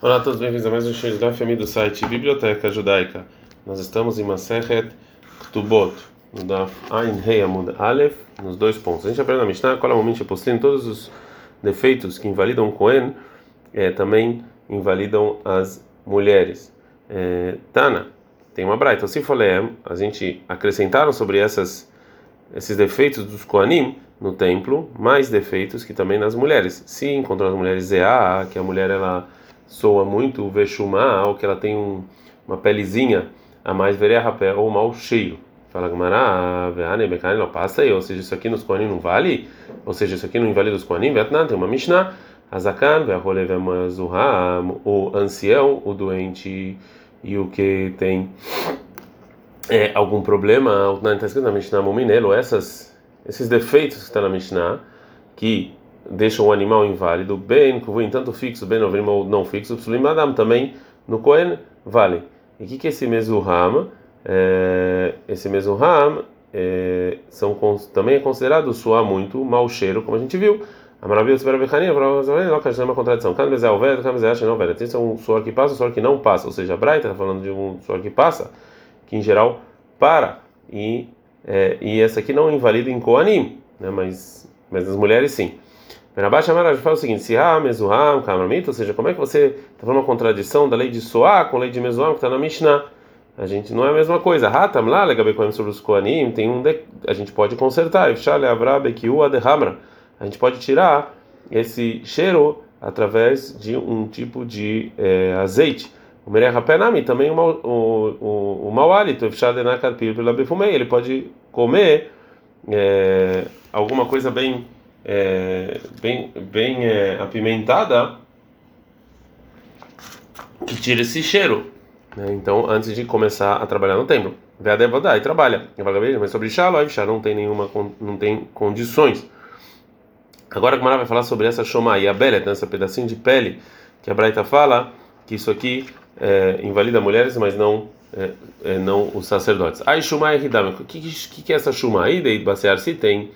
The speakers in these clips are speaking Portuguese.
Olá a todos, bem-vindos a mais um show de Daf do site Biblioteca Judaica. Nós estamos em Masechet Ktubot, no Daf Ein Hei Amud Aleph, nos dois pontos. A gente aprende na Mishnah, qual é o momento poslim, todos os defeitos que invalidam o Cohen é, também invalidam as mulheres. É, Tana, tem uma braita, se falei, a gente acrescentaram sobre essas, esses defeitos dos Koanim no templo, mais defeitos que também nas mulheres. Se encontrar as mulheres Zeá, que a mulher ela soa muito vexumá, ou que ela tem um, uma pelezinha a mais vererrapé, ou mau cheiro. Fala Gamara, veane bekane não passa aí, ou seja, isso aqui nos Koanim não vale, ou seja, isso aqui não invalida os Koanim, Vietnã tem uma Mishnah, Azakan, Veaholevemazuham, o ancião, o doente e o que tem é, algum problema, o está escrito na Mishnah Muminelo, essas esses defeitos que está na Mishnah, que deixam o animal inválido, bem, em tanto fixo, bem ou não fixo, psulim adam também no Kohen vale. E o que, que é esse mesuham? É, esse mesuham é, são, também é considerado suar muito, mau cheiro, como a gente viu. A maravilha do Superabechania, é uma contradição. Cada vez é o velho, cada vez é acha não velho. Tem um suor que passa, um suor que não passa. Ou seja, a Braita está falando de um suor que passa, que em geral para. E é, e essa aqui não invalida em Koanim, né, mas, mas as mulheres sim. Benabaixa Maraj fala o seguinte: se ha mezuham kamramit, ou seja, como é que você está falando uma contradição da lei de Soá com a lei de mezuham que está na Mishnah? A gente não é a mesma coisa. Hatam lá, legabe sobre os Koanim, tem um de, a gente pode consertar. Ifshale avrabe kiua de hamra. A gente pode tirar esse cheiro através de um tipo de é, azeite. O Mereh Rapenami também o, o, o, mau hálito, ele pode comer é, alguma coisa bem, é, bem, bem é, apimentada que tira esse cheiro. Né? Então, antes de começar a trabalhar no templo, vê a e trabalha. Mas sobre Shalom, Shalom não tem nenhuma não tem condições. Agora a Gemara vai falar sobre essa Shomai, a Belet, esse pedacinho de pele que a Braita fala que isso aqui é, invalida mulheres, mas não é, é, não os sacerdotes. Aí Shumai Hidam, o que, que, que é essa Shumai? Daí basear se tem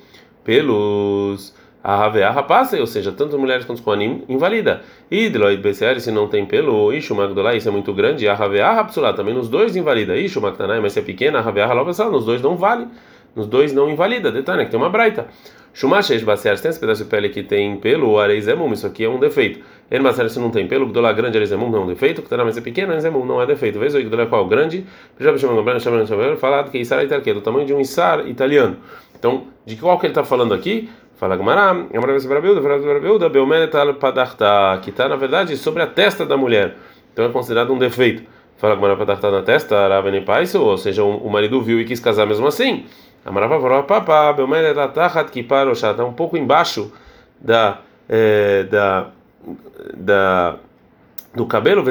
pelos a Haveah passa, ou seja, tanto mulheres quanto Koanim invalida. E Deloid BCR, se não tem pelo, Ishu Magdolai, isso é muito grande, a Haveah Psulá, também nos dois invalida. Ishu Magdanai, mas se é pequena, a Haveah Halopasal, nos dois não vale, nos dois não invalida. Detalhe, que tem uma braita. Shumash Basear, tem esse pedaço de pele que tem pelo, Areizemum, isso aqui é um defeito. Ele Basear, se não tem pelo, Gdola grande, Areizemum não é um defeito, que mais é pequeno, Areizemum não é defeito. Vez o Gdola qual? Grande, já chamando falado que Isar é do tamanho de um Isar italiano. Então, de qual que ele está falando aqui? Fala Belmenetal Padarta, que está na verdade sobre a testa da mulher. Então é considerado um defeito. Fala Gumará Padarta na testa, Aravene Paiso, ou seja, o marido viu e quis casar mesmo assim. Amarava falou, papá, Belmer Tachat Kipar está um pouco embaixo da, é, da, da, do cabelo,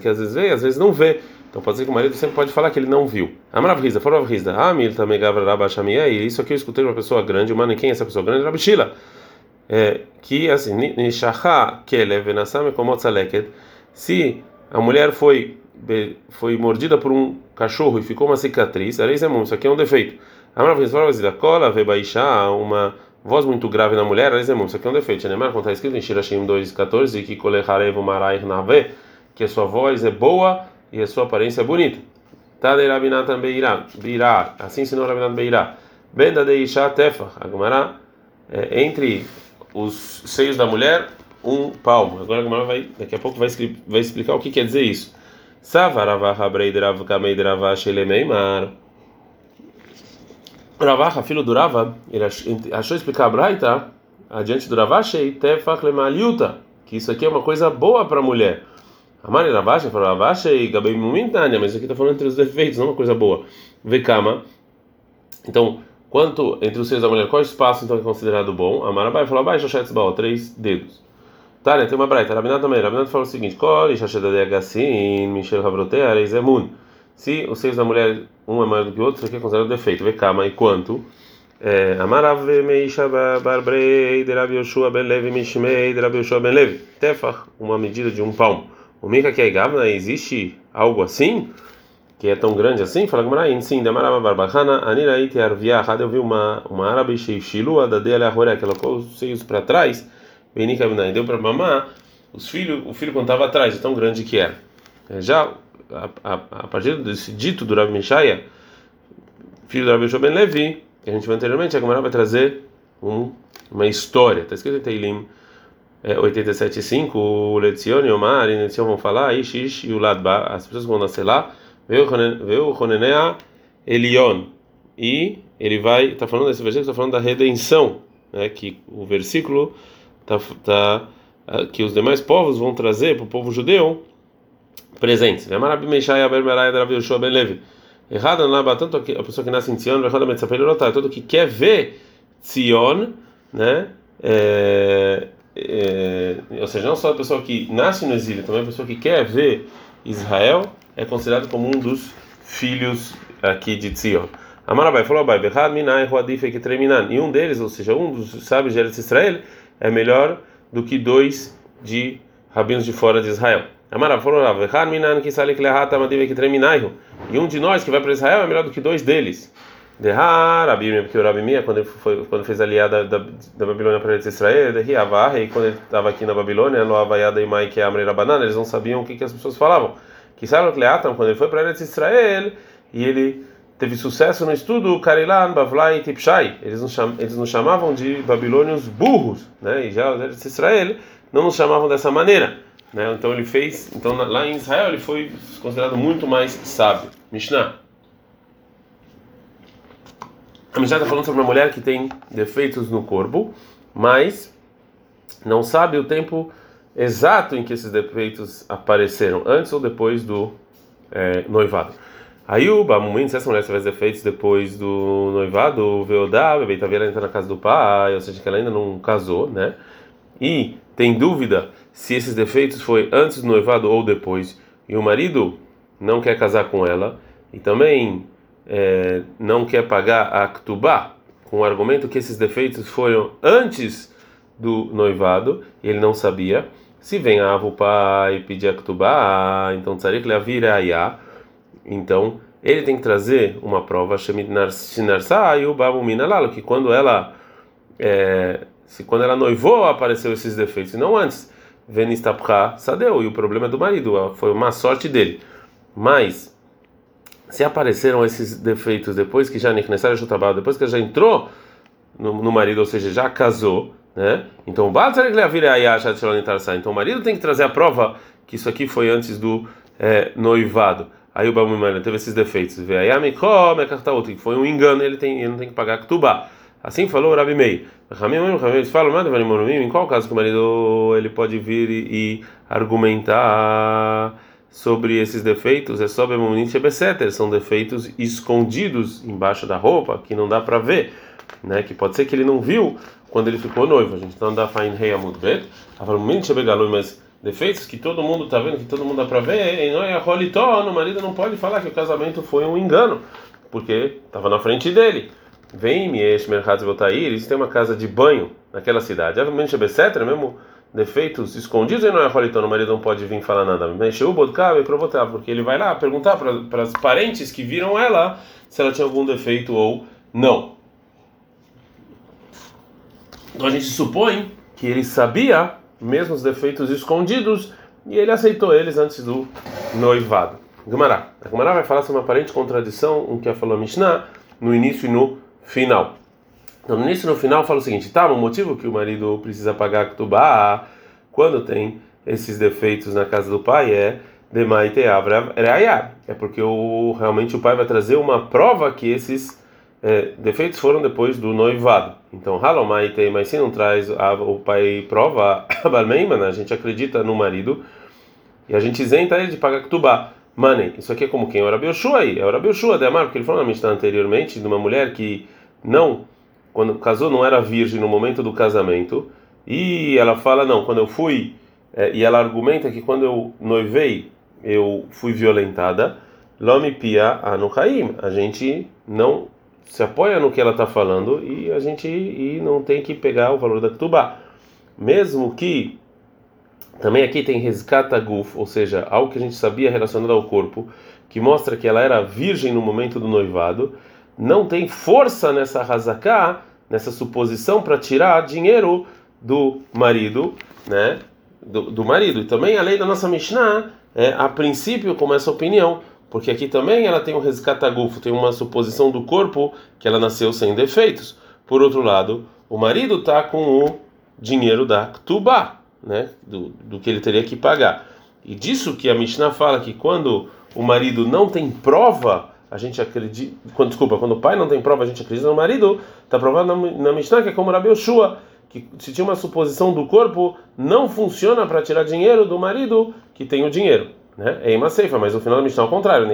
que às vezes vê, às vezes não vê. Então pode ser que o marido sempre pode falar que ele não viu. Amaravrisa, Foravrisa, Amil também Gavra Rabashamia, e isso aqui eu escutei de uma pessoa grande, humana, quem é essa pessoa grande? Rabishila. É, que assim, Nishaha Kelev Nasame Komotzaleket, se a mulher foi foi mordida por um cachorro e ficou uma cicatriz, isso, aqui é um defeito. A cola baixar uma voz muito grave na mulher, era isso aqui é um defeito. Neymar, como está escrito em Shirashim 2,14, que Koleharev Maraich Nave, que a sua voz é boa e a sua aparência é bonita. Tadei Rabinatan Beirá, assim ensinou Rabinatan Beirá. Benda de Isha Tefa, Agmará, é, entre os seios da mulher, um palmo. Agora a Agmará vai, daqui a pouco vai, vai explicar o que quer dizer isso. Savaravaha Breiderav Kameiderava Ravaha, filho do Rava, ele achou explicar a Braita adiante do Ravashei Tefach Lemaliuta, que isso aqui é uma coisa boa para a mulher. Amari Ravashei falou Ravashei Gabei Mumintania, mas isso aqui está falando entre os defeitos, não uma coisa boa. Vekama. Então, quanto entre os seus da mulher, qual espaço então é considerado bom? Amarabai falou abaixo, três dedos. Né? Tem uma braita. Rabinat também. Rabinat fala o seguinte: Kol de Agassin, Michel Havrotea, Reizemun. Se os seios da mulher um é maior do que o outro, isso aqui é considerado defeito. Vê calma, e quanto? É, Amarav Meisha Barbrei, de Rabi Yoshua Ben Levi, Mishmei, de Rabi Yoshua Ben Levi. Tefach, uma medida de um palmo. O Mika que é Gavna, existe algo assim? Que é tão grande assim? Fala Gamarain, sim, de Amarava Barbahana, Aniraite Arviah, eu vi uma, uma árabe Sheishilua, da Dele Ahoré, que colocou os seios para trás. Benika Binai deu para mamar os filhos, o filho quando estava atrás, de tão grande que era. É, já a, a, partir desse dito do Rabi Mishaia, filho do Yoshua Ben Levi, que a gente viu anteriormente, a Gemara vai trazer um, uma história. Está escrito em Teilim é, 87.5, o Letzion e o Mar, e vão falar, Ish, Ish e o Ladba, as pessoas vão nascer lá, veio o Ronenea Elion, e ele vai, está falando desse versículo, está falando da redenção, né, que o versículo está tá, ah, que os demais povos vão trazer para o povo judeu presentes. Errada não tanto a pessoa que nasce em Tzion, errada a todo que quer ver Tzion, né? É, é, ou seja, não só a pessoa que nasce no exílio, também a pessoa que quer ver Israel é considerado como um dos filhos aqui de Tzion. Amarabai falou, Abai, Behad Minai Huadif Eketreminan. E um deles, ou seja, um dos sábios de Israel, é melhor do que dois de rabinos de fora de Israel. Amarabai falou, Behad Minan Kisalik Lehata Madiv Eketreminaihu. E um de nós que vai para Israel é melhor do que dois deles. Derrar, Rabi porque o Rabi Mia, quando ele foi, quando fez a aliada da, da Babilônia para Eretz Israel, de Avah, e quando ele estava aqui na Babilônia, Lo Havayada e Mai, que é Amrei Banana, eles não sabiam o que, que as pessoas falavam. Kisalik Lehatam, quando ele foi para Israel, e ele teve sucesso no estudo Karilan, Bavlai Tipshai. Eles nos, cham, eles nos chamavam de babilônios burros, né? E já os Israel não nos chamavam dessa maneira, né? Então ele fez, então lá em Israel ele foi considerado muito mais sábio. Mishnah. A Mishnah está falando sobre uma mulher que tem defeitos no corpo, mas não sabe o tempo exato em que esses defeitos apareceram, antes ou depois do é, noivado. Aí o Bamumin, se essa mulher tivesse defeitos depois do noivado, o Veodá, bebê, tá ela entra na casa do pai, ou seja, que ela ainda não casou, né? E tem dúvida se esses defeitos foi antes do noivado ou depois, e o marido não quer casar com ela, e também é, não quer pagar a Ktubá, com o argumento que esses defeitos foram antes do noivado, e ele não sabia. Se vem a o pai pedir a Ktubá, então tzarik leavir ayah então, ele tem que trazer uma prova, e o Babu Minalalo, que quando ela é, se quando ela noivou apareceu esses defeitos, e não antes. Venistapcha sadeu, e o problema é do marido, foi uma sorte dele. Mas, se apareceram esses defeitos depois que já necessário o trabalho, depois que já entrou no, no, marido, ou seja, já casou, né? Então, então o marido tem que trazer a prova que isso aqui foi antes do é, noivado. Aí o Balmumana teve esses defeitos. Que foi um engano, ele, tem, ele não tem que pagar Ktubá. Assim falou o Rabi Mei. Eles falam, em qual caso que o marido ele pode vir e, e argumentar sobre esses defeitos? É só são defeitos escondidos embaixo da roupa que não dá para ver, né? Que pode ser que ele não viu quando ele ficou noivo. A gente não dá fain rei amudbet. Mas defeitos que todo mundo está vendo, que todo mundo dá para ver, e é rolitó, o marido não pode falar que o casamento foi um engano, porque estava na frente dele. Vem Miesh Merchatz Votair, eles têm uma casa de banho naquela cidade. Obviamente, Besetra, mesmo defeitos escondidos, e não é rolitó, o marido não pode vir falar nada. Mexeu o e provocar, porque ele vai lá perguntar para as parentes que viram ela se ela tinha algum defeito ou não. Então a gente supõe que ele sabia mesmo os defeitos escondidos, e ele aceitou eles antes do noivado. Gumará. A Gumará vai falar sobre uma aparente contradição, um que falou Mishnah, no início e no final. Então, no início no final fala o seguinte: tá, o motivo que o marido precisa pagar Ktubá quando tem esses defeitos na casa do pai é Demaite É porque o, realmente o pai vai trazer uma prova que esses é, defeitos foram depois do noivado. Então, Halomaite, mas se não traz a, o pai prova, a gente acredita no marido e a gente isenta ele de pagar Ktubá. Mane, isso aqui é como quem? É o Rabi Yoshua aí, é o Rabi Yoshua de Amar, porque ele falou na Mishnah anteriormente de uma mulher que não, quando casou, não era virgem no momento do casamento, e ela fala, não, quando eu fui, é, e ela argumenta que quando eu noivei, eu fui violentada, Lomi Pia Anukaim, a gente não se apoia no que ela está falando e a gente e não tem que pegar o valor da Ktubá. Mesmo que também aqui tem Rezkata Guf, ou seja, algo que a gente sabia relacionado ao corpo, que mostra que ela era virgem no momento do noivado, não tem força nessa Hazaká, nessa suposição para tirar dinheiro do marido, né? do, do marido. E também a lei da nossa Mishnah é, a princípio, como essa opinião, porque aqui também ela tem um rescatagufo, tem uma suposição do corpo que ela nasceu sem defeitos. Por outro lado, o marido está com o dinheiro da Ktubá, né, do, do que ele teria que pagar. E disso que a Mishnah fala que quando o marido não tem prova, a gente acredita. Quando, desculpa, quando o pai não tem prova, a gente acredita no marido, está provado na, na Mishnah que é como Rabi Yoshua, que se tinha uma suposição do corpo, não funciona para tirar dinheiro do marido que tem o dinheiro. Né? É uma ceifa, mas no final da Mishnah é o contrário.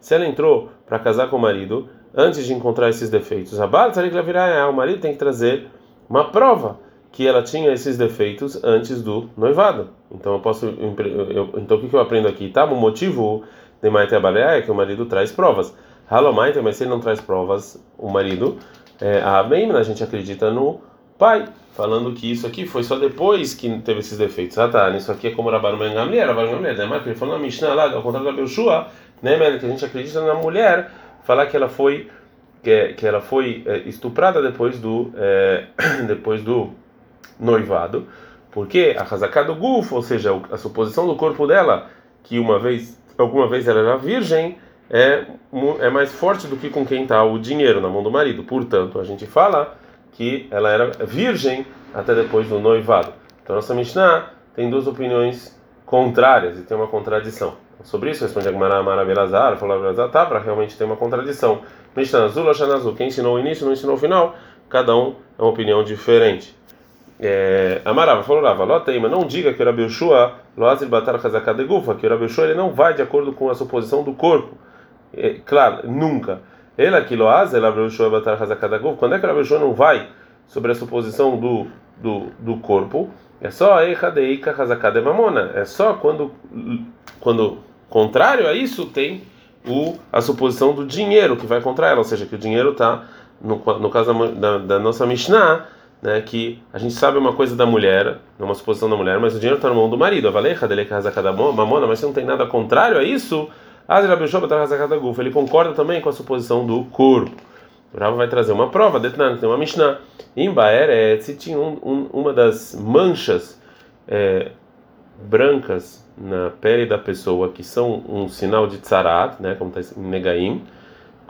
Se ela entrou para casar com o marido, antes de encontrar esses defeitos, a o marido tem que trazer uma prova que ela tinha esses defeitos antes do noivado. Então eu posso, eu, então o que eu aprendo aqui? Tá? O motivo de Maite é que o marido traz provas. Halomaite, mas se ele não traz provas, o marido é, a Abemna, a gente acredita no pai, falando que isso aqui foi só depois que teve esses defeitos. Ah tá, isso aqui é como Rabban Ben Gamliel, Rabban Gamliel, né? Ele falou na Mishnah lá, ao contrário da Belshua, né, que a gente acredita na mulher, falar que ela foi que, que ela foi é, estuprada depois do é, depois do noivado, porque a Hazaká do Gufo, ou seja, a suposição do corpo dela, que uma vez alguma vez ela era virgem, é, é mais forte do que com quem está o dinheiro na mão do marido. Portanto, a gente fala que ela era virgem até depois do noivado. Então, nossa Mishnah tem duas opiniões contrárias e tem uma contradição. Sobre isso, responde a Gemara Maravilhazar, falou Maravilhazar, tá, para realmente ter uma contradição. Mishnah Azul ou Azul, quem ensinou o início não ensinou o final, cada um é uma opinião diferente. É, Amarava falou Rava, Loteima, não diga que o Rabi Ushua, Loazil Batar Hazakadegufa, que o Rabi ele não vai de acordo com a suposição do corpo. É, claro, nunca. Ela que loaz, ela Quando é que a não vai sobre a suposição do, do, do corpo? É só Eichadeika Hazakade Mamona. É só quando, quando contrário a isso tem o, a suposição do dinheiro que vai contra ela, ou seja, que o dinheiro está, no, no caso da, da nossa Mishnah, né, que a gente sabe uma coisa da mulher, numa suposição da mulher, mas o dinheiro está na mão do marido. Avalecha dele mamona, mas se não tem nada contrário a isso, ele concorda também com a suposição do corpo. O Rava vai trazer uma prova, Detnan, tem uma Mishnah. Em Baer, se tinha um, um, uma das manchas é, brancas na pele da pessoa, que são um sinal de tzarat, né, como está em Negaim,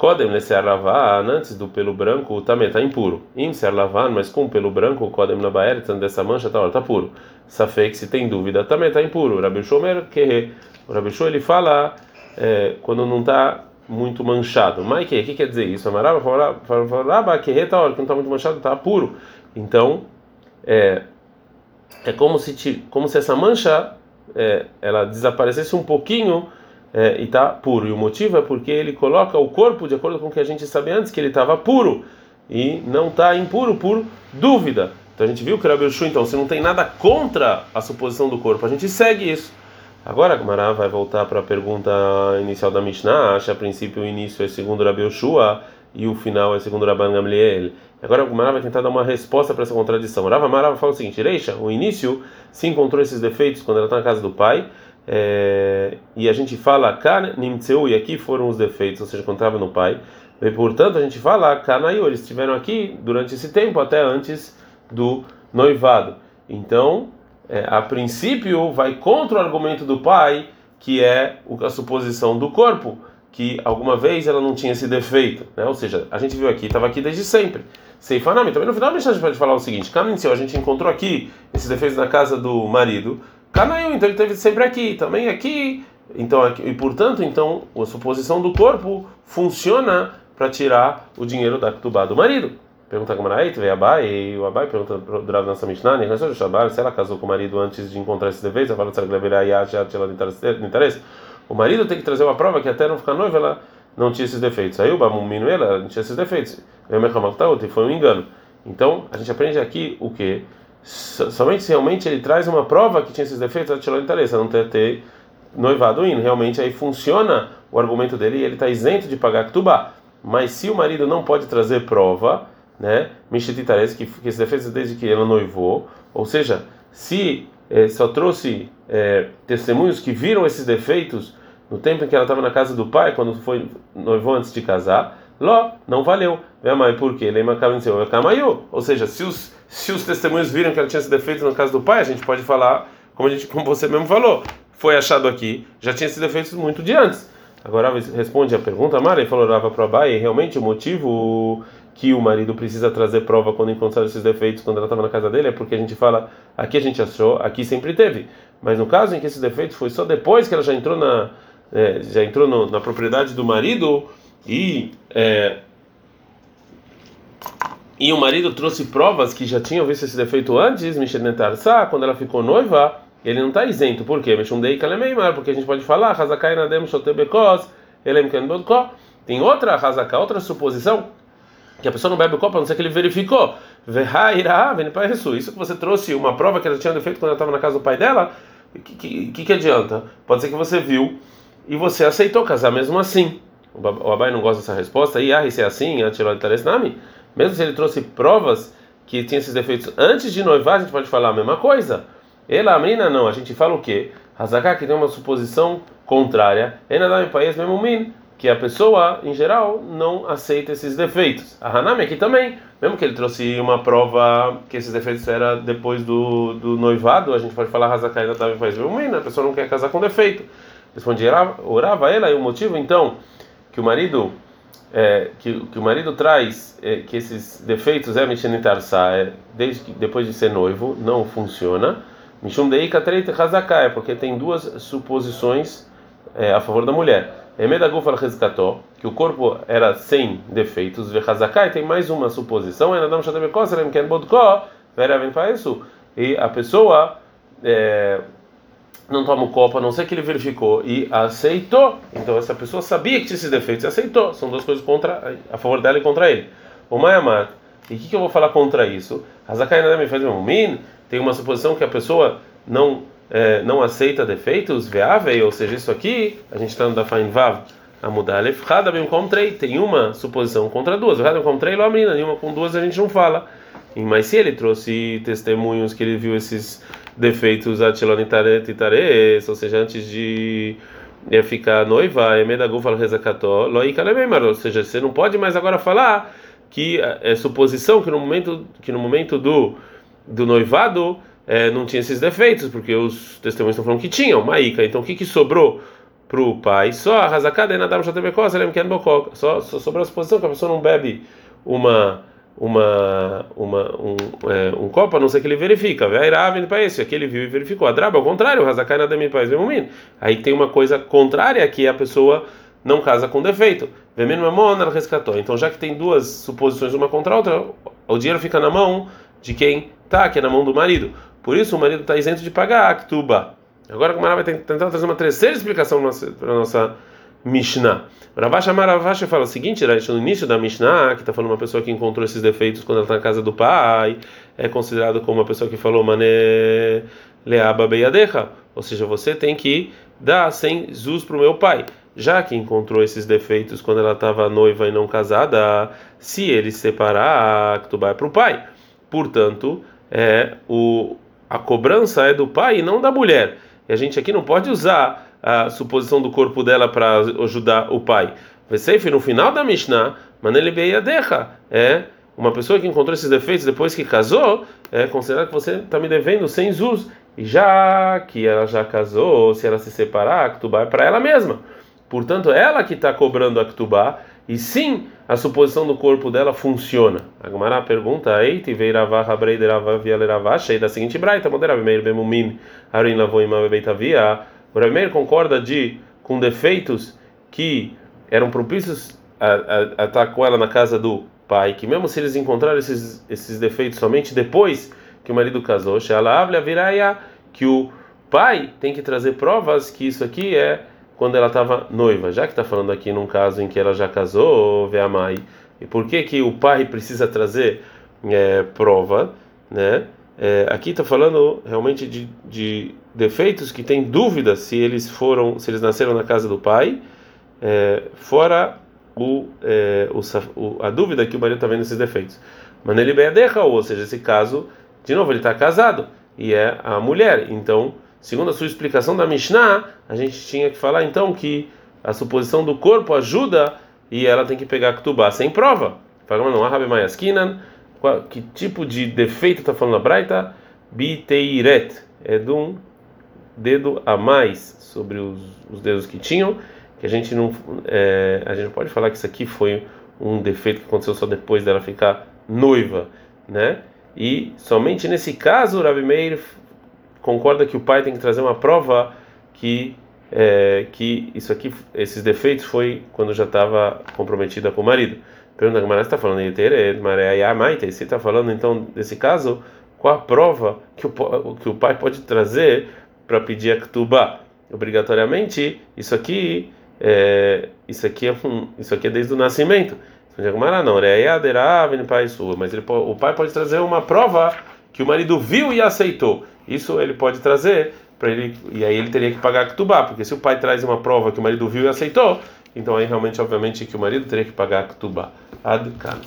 Kodem nesse arlavan, antes do pelo branco, também está impuro. Im se arlavan, mas com pelo branco, Kodem na Baer, dessa mancha, está tá puro. Safek, se tem dúvida, também está impuro. Rabi que o Rabi ele fala é, quando não está muito manchado. Mas que, que quer dizer isso? Amarava falava que reta hora que não está muito manchado está puro. Então é, é como se como se essa mancha é, ela desaparecesse um pouquinho é, e está puro. E o motivo é porque ele coloca o corpo de acordo com o que a gente sabe antes que ele estava puro e não está impuro por dúvida. Então a gente viu que o Rabi então se não tem nada contra a suposição do corpo, a gente segue isso. Agora a Gemara vai voltar para a pergunta inicial da Mishnah. Acha a princípio o início é segundo Rabi Yoshua e o final é segundo Rabban Gamliel. Agora a Gemara vai tentar dar uma resposta para essa contradição. Rava Marava fala o seguinte: Reisha, o início se encontrou esses defeitos quando ela está na casa do pai. É, e a gente fala Kan Nimtseu, e aqui foram os defeitos, ou seja, estava no pai. E, portanto, a gente fala Kanayu, eles estiveram aqui durante esse tempo, até antes do noivado. Então, é, a princípio vai contra o argumento do pai, que é a suposição do corpo, que alguma vez ela não tinha esse defeito, né? Ou seja, a gente viu aqui, estava aqui desde sempre. Seifanami, também no final a gente pode falar o seguinte: Caminho, a gente encontrou aqui esses defeitos na casa do marido. Canaim, então ele teve sempre aqui, também aqui. Então, aqui, e portanto, então a suposição do corpo funciona para tirar o dinheiro da tubá do marido. Pergunta a Gamara, veio Abai, e o Abai pergunta para o nossa Mishnah, se ela casou com o marido antes de encontrar esse defeito, ela interesse, o marido tem que trazer uma prova que até não ficar noiva, ela não tinha esses defeitos. Aí o Bamumino, ela não tinha esses defeitos. Foi um engano. Então, a gente aprende aqui o que? Somente se realmente ele traz uma prova que tinha esses defeitos, tirou interesse, não ter, ter noivado indo. Realmente aí funciona o argumento dele e ele está isento de pagar Ktubá. Mas se o marido não pode trazer prova, né? Mishititares, que, que se defende desde que ela noivou, ou seja, se eh, só trouxe eh, testemunhos que viram esses defeitos no tempo em que ela estava na casa do pai, quando foi noivou antes de casar, Ló, não valeu. Minha mãe, por quê? Lema Ou seja, se, os, se os testemunhos viram que ela tinha esse defeito no caso do pai, a gente pode falar, como, a gente, como você mesmo falou, foi achado aqui, já tinha esses defeitos muito de antes. Agora responde a pergunta, Mara, e falou Rava para Abai, realmente o motivo que o marido precisa trazer prova quando encontrar esses defeitos quando ela estava na casa dele é porque a gente fala, aqui a gente achou, aqui sempre teve. Mas no caso em que esse defeito foi só depois que ela já entrou na, é, já entrou no, na propriedade do marido e é, e o marido trouxe provas que já tinham visto esse defeito antes, Mishenetar Sa, quando ela ficou noiva, ele não está isento. Por quê? Porque a gente pode falar, Hazakai Nadem Shotebekos, Elem Kenbodko. Tem outra Hazaká, outra suposição, que a pessoa não bebe o copo, a não ser que ele verificou. Isso que você trouxe uma prova que ela tinha defeito quando ela estava na casa do pai dela, o que, que, que adianta? Pode ser que você viu e você aceitou casar mesmo assim. O Abai não gosta dessa resposta. E ah, isso é assim, nami. Mesmo se ele trouxe provas que tinha esses defeitos antes de noivar, a gente pode falar a mesma coisa. Ela, a menina, não. A gente fala o quê? Hazaká, que tem uma suposição contrária. Enadam país mesmo min, que a pessoa, em geral, não aceita esses defeitos. A Hanami aqui também. Mesmo que ele trouxe uma prova que esses defeitos eram depois do, do noivado, a gente pode falar Hazaká, enadam país mesmo min, a pessoa não quer casar com defeito. Responde, orava ela, e o motivo, então, que o marido é, que, que o marido traz é, que esses defeitos é é, desde que depois de ser noivo, não funciona. Porque tem duas suposições é, a favor da mulher. Que o corpo era sem defeitos, e tem mais uma suposição, e a pessoa. É, não toma o copo, a não ser que ele verificou e aceitou. Então essa pessoa sabia que tinha esses defeitos e aceitou. São duas coisas contra a favor dela e contra ele. O Mayamar, e o que, que, eu vou falar contra isso? Hazakai me faz min, tem uma suposição que a pessoa não é, não aceita defeitos, veável, ou seja, isso aqui, a gente está no da Vav, a mudar Rada bem encontrei, tem uma suposição contra duas, Rada encontrei, lá menina, nenhuma com duas a gente não fala. Mas se ele trouxe testemunhos que ele viu esses defeitos atilonitares, ou seja, antes de ficar noiva, ou seja, você não pode mais agora falar que é suposição que no momento que no momento do do noivado é, não tinha esses defeitos, porque os testemunhos estão falando que tinham, Maíca. Então o que, que sobrou o pai? Só a rasacada e nadar só, só sobrou a suposição que a pessoa não bebe uma uma, uma, um, é, um copo, a não ser que ele verifica. para esse, aquele viu e verificou. A draba, ao contrário, Hazakai nada me faz Aí tem uma coisa contrária que a pessoa não casa com defeito. resgatou. Então, já que tem duas suposições uma contra a outra, o dinheiro fica na mão de quem tá, que é na mão do marido. Por isso, o marido está isento de pagar a Aktuba. Agora, o Mará vai tentar trazer uma terceira explicação para a nossa Mishnah. Ravash Ravash fala o seguinte, no início da Mishnah, que está falando uma pessoa que encontrou esses defeitos quando ela está na casa do pai, é considerado como uma pessoa que falou mané leaba beyadecha, ou seja, você tem que dar 100 zuz para o meu pai. Já que encontrou esses defeitos quando ela estava noiva e não casada, se ele separar, tu vai para o pai. Portanto, é, o, a cobrança é do pai e não da mulher. E a gente aqui não pode usar a suposição do corpo dela para ajudar o pai. Veseif, no final da Mishnah, Manele Beyadecha, é uma pessoa que encontrou esses defeitos depois que casou, é considerado que você está me devendo sem zuz. E já que ela já casou, se ela se separar, a Ktubá é para ela mesma. Portanto, ela que está cobrando a Ktubá, e sim, a suposição do corpo dela funciona. A Gemara pergunta, Eiti veiravá rabreideravá vialeravá, cheia da seguinte braita, moderav meir bemumin, arin lavou ima bebeitavia, o Rameir concorda de com defeitos que eram propícios a, a, a, com ela na casa do pai, que mesmo se eles encontraram esses, esses defeitos somente depois que o marido casou, que o pai tem que trazer provas que isso aqui é quando ela estava noiva, já que está falando aqui num caso em que ela já casou, vê a mãe. E por que que o pai precisa trazer é, prova, né? É, aqui está falando realmente de, de, defeitos que tem dúvida se eles foram, se eles nasceram na casa do pai, é, fora o, é, o, a dúvida que o marido está vendo esses defeitos. Mas ele beadecha, ou seja, esse caso, de novo, ele está casado e é a mulher. Então, segundo a sua explicação da Mishnah, a gente tinha que falar então que a suposição do corpo ajuda e ela tem que pegar Ktubá sem prova. Fala, não, Arabe Mayaskinan que tipo de defeito está falando a Braita? Biteiret, é de um dedo a mais sobre os, os dedos que tinham, que a gente não é, a gente pode falar que isso aqui foi um defeito que aconteceu só depois dela ficar noiva, né? E somente nesse caso, o Rabi Meir concorda que o pai tem que trazer uma prova que é, que isso aqui, esses defeitos foi quando já estava comprometida com o marido. Pergunta que está falando de Se está falando então desse caso, qual a prova que o, que o pai pode trazer para pedir a Ketubá? Obrigatoriamente, isso aqui é, isso aqui é um, isso aqui é desde o nascimento. Não, mas ele, o pai pode trazer uma prova que o marido viu e aceitou. Isso ele pode trazer para ele e aí ele teria que pagar a Ketubá, porque se o pai traz uma prova que o marido viu e aceitou, então aí realmente obviamente que o marido teria que pagar a Ketubá. Ad -kan.